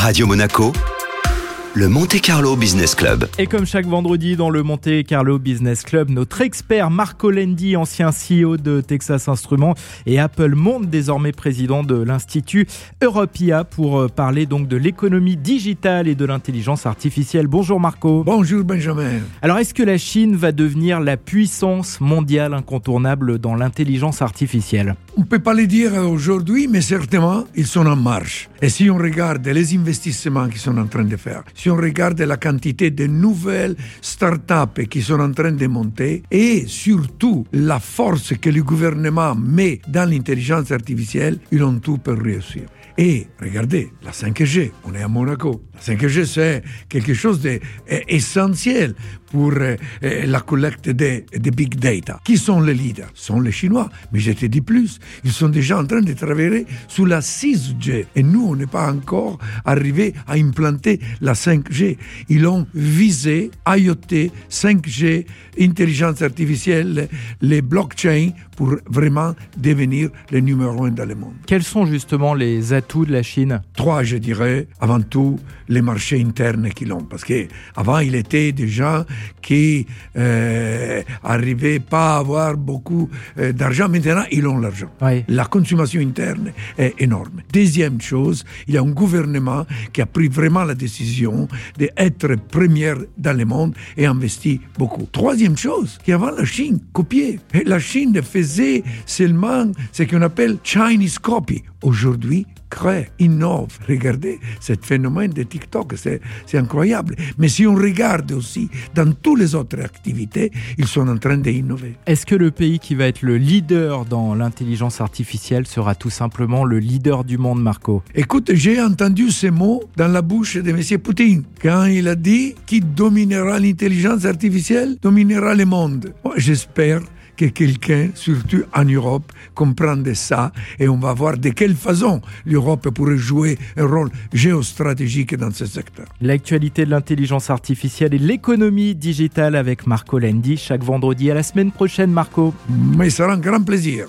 Radio Monaco, le Monte Carlo Business Club. Et comme chaque vendredi dans le Monte Carlo Business Club, notre expert Marco Lendi, ancien CEO de Texas Instruments et Apple Monde, désormais président de l'Institut Europia, pour euh, parler donc de l'économie digitale et de l'intelligence artificielle. Bonjour Marco. Bonjour Benjamin. Alors est-ce que la Chine va devenir la puissance mondiale incontournable dans l'intelligence artificielle? On ne peut pas le dire aujourd'hui, mais certainement, ils sont en marche. Et si on regarde les investissements qu'ils sont en train de faire, si on regarde la quantité de nouvelles start-up qui sont en train de monter, et surtout la force que le gouvernement met dans l'intelligence artificielle, ils ont tout pour réussir. Et regardez, la 5G, on est à Monaco. La 5G, c'est quelque chose d'essentiel pour euh, la collecte des de big data. Qui sont les leaders? Ce sont les Chinois. Mais je te dis plus, ils sont déjà en train de travailler sur la 6G. Et nous, on n'est pas encore arrivé à implanter la 5G. Ils ont visé IoT, 5G, intelligence artificielle, les blockchains pour vraiment devenir le numéro un dans le monde. Quels sont justement les atouts de la Chine? Trois, je dirais. Avant tout, les marchés internes qu'ils ont. Parce qu'avant, il était des gens qui euh, arrivaient pas à avoir beaucoup euh, d'argent. Maintenant, ils ont l'argent. Oui. La consommation interne est énorme. Deuxième chose, il y a un gouvernement qui a pris vraiment la décision d'être première dans le monde et investi beaucoup. Troisième chose, qu'avant la Chine copiait. La Chine faisait seulement ce qu'on appelle Chinese copy. Aujourd'hui, crée, innove. Regardez ce phénomène de TikTok, c'est incroyable. Mais si on regarde aussi dans toutes les autres activités, ils sont en train d'innover. Est-ce que le pays qui va être le leader dans l'intelligence artificielle sera tout simplement le leader du monde, Marco? Écoute, j'ai entendu ces mots dans la bouche de M. Poutine quand il a dit qui dominera l'intelligence artificielle dominera le monde. Moi, J'espère que quelqu'un, surtout en Europe, comprenne ça et on va voir de quelle façon l'Europe pourrait jouer un rôle géostratégique dans ce secteur. L'actualité de l'intelligence artificielle et l'économie digitale avec Marco Lendi chaque vendredi à la semaine prochaine, Marco. Mais ça sera un grand plaisir.